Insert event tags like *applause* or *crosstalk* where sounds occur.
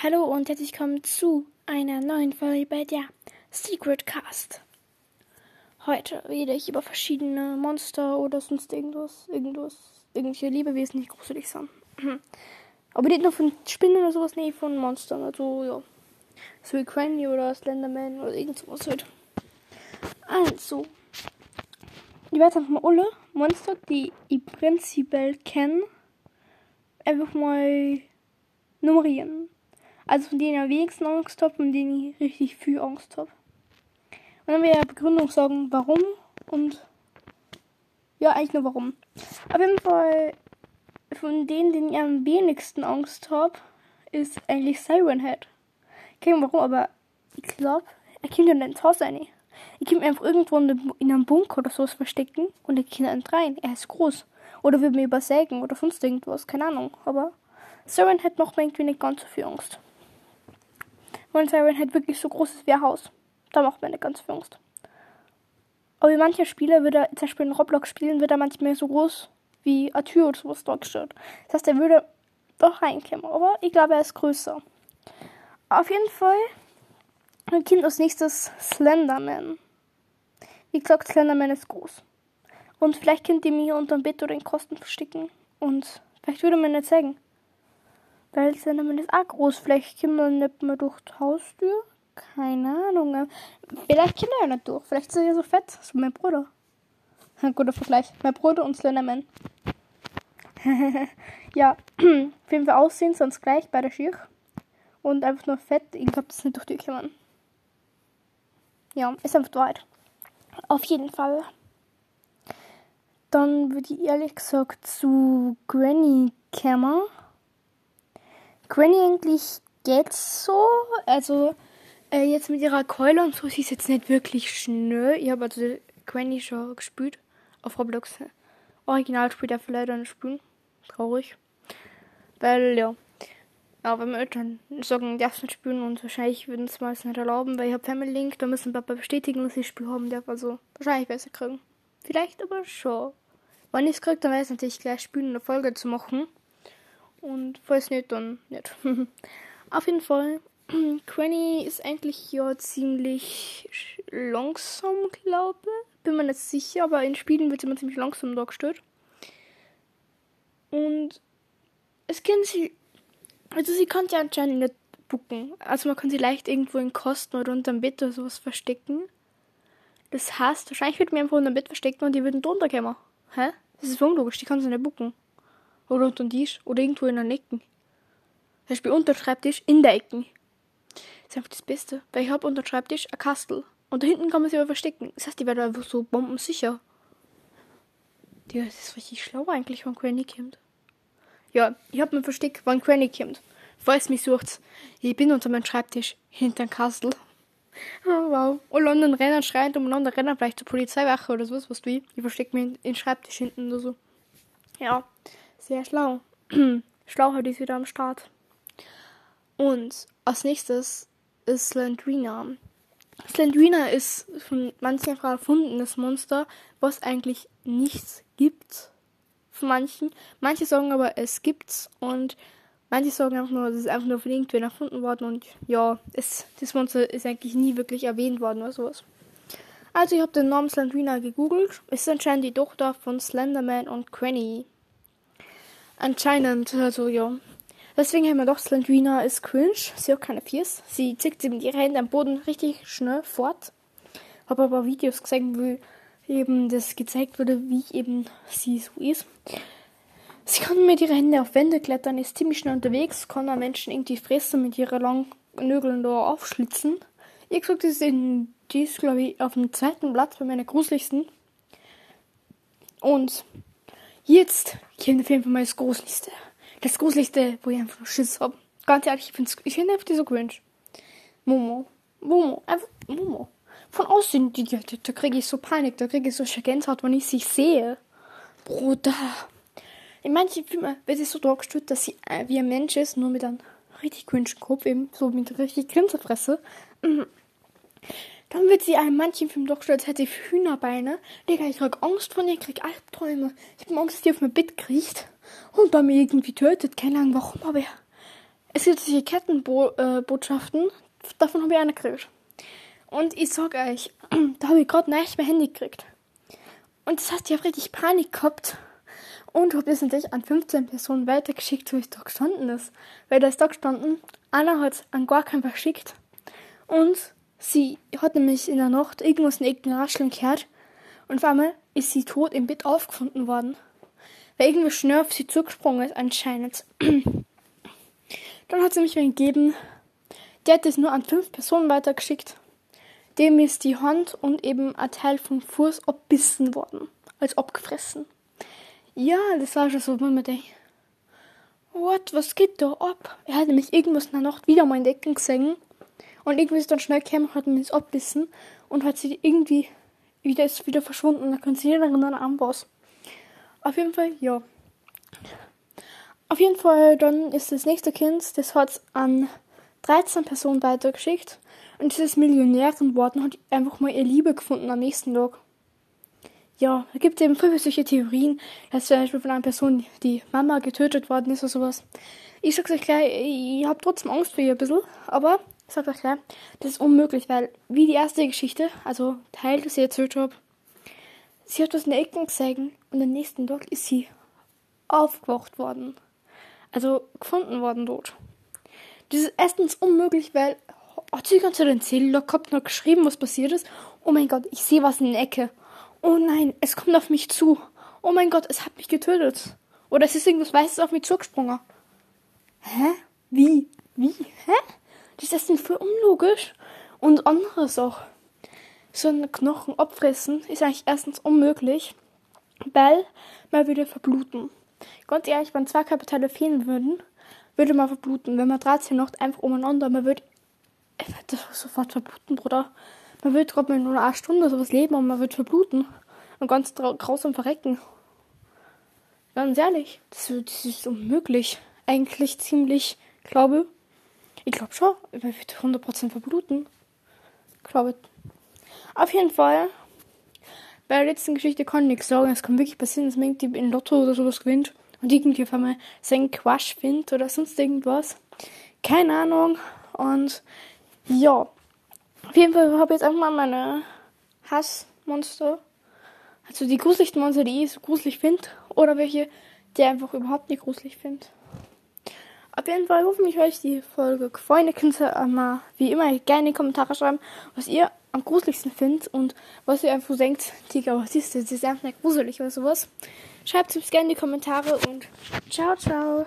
Hallo und herzlich willkommen zu einer neuen Folge bei der Secret Cast. Heute rede ich über verschiedene Monster oder sonst irgendwas, irgendwas, irgendwelche Lebewesen, die gruselig sind. *clears throat* Aber nicht nur von Spinnen oder sowas, nee, von Monstern. Also, ja. So wie Granny oder Slenderman oder irgend sowas halt. Also, ich werde einfach mal alle Monster, die ich prinzipiell kenne, einfach mal nummerieren. Also von denen ich am wenigsten Angst habe und denen ich richtig viel Angst habe. Und dann werde ich Begründung sagen, warum und ja, eigentlich nur warum. Auf jeden Fall von denen, denen ich am wenigsten Angst habe, ist eigentlich Siren Head. Keine warum, aber ich glaube, er kommt in den Haus rein. Ich kann einfach irgendwo in einem Bunker oder sowas verstecken und er kommt nicht rein. Er ist groß. Oder will mir übersägen oder sonst irgendwas, keine Ahnung. Aber Siren Head macht mir irgendwie nicht ganz so viel Angst. Und Siren hat wirklich so großes wie ein Haus. Da macht man nicht ganz viel Angst. Aber wie manche Spieler würde er, zum Beispiel in Roblox spielen, wird er manchmal so groß wie eine Tür oder sowas dort steht. Das heißt, er würde doch reinkommen. Aber ich glaube, er ist größer. Auf jeden Fall kommt als nächstes Slenderman. Wie gesagt, Slenderman ist groß. Und vielleicht könnt ihr mir unter dem Bett oder in Kosten verstecken. Und vielleicht würde man nicht sagen. Weil Slenderman ist auch groß. Vielleicht können wir nicht mehr durch die Haustür. Keine Ahnung. Vielleicht können wir ja nicht durch. Vielleicht er ja so fett. So mein Bruder. *laughs* Ein guter Vergleich. Mein Bruder und Slenderman. *laughs* ja, *clears throat* auf jeden Fall aussehen, sonst gleich bei der Schirch. Und einfach nur fett. Ich glaube, das ist nicht durch die Kümmern. Ja, ist einfach weit. Auf jeden Fall. Dann würde ich ehrlich gesagt zu Granny kämmer. Granny eigentlich geht's so. Also, äh, jetzt mit ihrer Keule und so, sie ist jetzt nicht wirklich schnell. Ich habe also Granny schon gespielt. Auf Roblox. Original spielt er leider nicht spielen. Traurig. Weil, ja. Wenn meine Eltern sagen, darfst nicht spielen und wahrscheinlich würden es mal nicht erlauben, weil ich habe Family Link, da müssen Papa bestätigen, dass ich Spiel haben darf. Also, wahrscheinlich besser kriegen. Vielleicht aber schon. Wenn ich es kriege, dann weiß ich natürlich gleich spielen, eine Folge zu machen. Und falls nicht, dann nicht. *laughs* Auf jeden Fall, *clears throat* Granny ist eigentlich ja ziemlich langsam, glaube ich. Bin mir nicht sicher, aber in Spielen wird sie immer ziemlich langsam dargestellt. Und es kann sie. Also sie kann ja anscheinend nicht bucken. Also man kann sie leicht irgendwo in Kosten oder unterm Bett oder sowas verstecken. Das heißt, wahrscheinlich wird mir einfach unterm Bett verstecken und die würden drunter kommen. Hä? Das ist unlogisch, die kann sie nicht bucken. Oder unter dem Tisch. Oder irgendwo in der Ecke. Zum Beispiel unter dem Schreibtisch in der Ecke. Das ist einfach das Beste. Weil ich habe unter dem Schreibtisch ein Kastel. Und da hinten kann man sie aber verstecken. Das heißt, die werden einfach so bombensicher. Ja, das ist richtig schlau eigentlich, wenn Granny kommt. Ja, ich hab mir versteckt, wenn Granny kommt. Falls mich sucht, ich bin unter meinem Schreibtisch hinter dem Kastel. Oh, wow. Und London rennen, schreiend umeinander rennen, vielleicht zur Polizeiwache oder sowas, was du. Ich verstecke mich in den Schreibtisch hinten oder so. Ja, sehr schlau. *clears throat* Schlauheit ist wieder am Start. Und als nächstes ist Slendrina. Slendrina ist von manchen einfach erfundenes Monster, was eigentlich nichts gibt. Von manchen. Manche sagen aber, es gibt's und manche sagen einfach nur, es ist einfach nur von irgendwen erfunden worden und ja, es, das Monster ist eigentlich nie wirklich erwähnt worden oder sowas. Also ich habe den Namen Slendrina gegoogelt. Ist anscheinend die Tochter von Slenderman und Granny. Anscheinend, also ja. Deswegen haben wir doch Slendrina ist cringe. Sie hat keine Fies. Sie zieht sie mit ihren Händen am Boden richtig schnell fort. Habe aber Videos gesehen, wie eben das gezeigt wurde, wie eben sie so ist. Sie kann mit ihren Händen auf Wände klettern, ist ziemlich schnell unterwegs, kann einen Menschen irgendwie fressen mit ihren langen Nögeln da aufschlitzen. Ich gesagt, das ist, in, die ist, glaube ich, auf dem zweiten Platz bei meiner gruseligsten. Und jetzt auf jeden Fall mal das Gruseligste. Das Gruseligste, wo ich einfach Schiss habe. Ganz ehrlich, ich finde ich find einfach die so cringe. Momo. Momo. Einfach Momo. Von außen, die, da, da kriege ich so Panik, da kriege ich so Gänsehaut, wenn ich sie sehe. Bruder. In manchen Filmen wird sie so dargestellt, dass sie äh, wie ein Mensch ist, nur mit einem richtig cringe Kopf, eben so mit richtig Grinserfresse. Mhm. Dann wird sie in manchen Filmen dargestellt, als hätte sie Hühnerbeine. Digga, ich krieg Angst von ihr, krieg Albträume. Ich hab Angst, dass die auf mein Bett kriecht und dann mir irgendwie tötet. Keine Ahnung warum, aber es gibt solche Kettenbotschaften, äh, davon habe ich eine gekriegt. Und ich sag euch, *clears throat* da habe ich gerade nicht mein Handy gekriegt. Und das heißt, ich habe richtig Panik gehabt. Und habe das natürlich an 15 Personen weitergeschickt, wo ich da gestanden ist. Weil da ist da gestanden, Anna hat es an gar keinen verschickt. Und sie hat nämlich in der Nacht irgendwas in irgendein Rascheln gehört. Und auf einmal ist sie tot im Bett aufgefunden worden. Weil irgendwie schnell auf sie zugesprungen ist, anscheinend. *clears throat* Dann hat sie mich wen gegeben. Der hat es nur an fünf Personen weitergeschickt. Dem ist die Hand und eben ein Teil vom Fuß abbissen worden. Als abgefressen. Ja, das war schon so, wenn man denkt, what, was geht da ab? Er hat nämlich irgendwas in der Nacht wieder mal in Decken gesehen. Und irgendwie ist dann schnell gekommen, hat das abbissen und hat sie irgendwie wieder ist wieder verschwunden. Da kann sich jeder erinnern an was. Auf jeden Fall, ja. Auf jeden Fall, dann ist das nächste Kind, das hat an 13 Personen weitergeschickt. Und dieses Millionärin worden hat einfach mal ihr Liebe gefunden am nächsten Tag. Ja, da gibt es eben viele solche Theorien, dass zum Beispiel von einer Person die Mama getötet worden ist oder sowas. Ich sag's euch gleich, ich hab trotzdem Angst vor ihr ein bisschen, aber ich euch gleich, das ist unmöglich, weil wie die erste Geschichte, also Teil, erzählt habe, sie hat was in der Ecke gesehen und am nächsten Tag ist sie aufgewacht worden. Also gefunden worden dort. Das ist erstens unmöglich, weil hat sie die ganze Zeit erzählt, da gehabt, noch geschrieben, was passiert ist. Oh mein Gott, ich sehe was in der Ecke. Oh nein, es kommt auf mich zu. Oh mein Gott, es hat mich getötet. Oder es ist irgendwas Weißes auf mich zugesprungen. Hä? Hä? Das ist denn voll unlogisch. Und anderes auch. So ein Knochen abfressen ist eigentlich erstens unmöglich, weil man würde verbluten. Ganz ehrlich, wenn zwei Körperteile fehlen würden, würde man verbluten. Wenn man 13 noch einfach umeinander, man würde das sofort verbluten, Bruder. Man wird gerade mal nur eine Stunde sowas leben und man wird verbluten. Und ganz grausam verrecken. Ganz ehrlich, das, das ist unmöglich. Eigentlich ziemlich, glaube ich. Glaube schon, man wird 100% verbluten. Glaube Auf jeden Fall, bei der letzten Geschichte kann ich nichts sagen. Es kann wirklich passieren, dass man irgendwie in Lotto oder sowas gewinnt und irgendwie auf einmal seinen Quash findet oder sonst irgendwas. Keine Ahnung. Und ja, auf jeden Fall habe ich jetzt einfach mal meine Hassmonster. Also die gruseligsten Monster, die ich so gruselig finde. Oder welche, die einfach überhaupt nicht gruselig finde. Jeden Fall hoffentlich euch die Folge gefallen. Ihr könnt mal wie immer gerne in die Kommentare schreiben, was ihr am gruseligsten findet und was ihr einfach denkt, Digga, was ist das? Das ist einfach gruselig oder sowas. Schreibt es gerne in die Kommentare und ciao, ciao.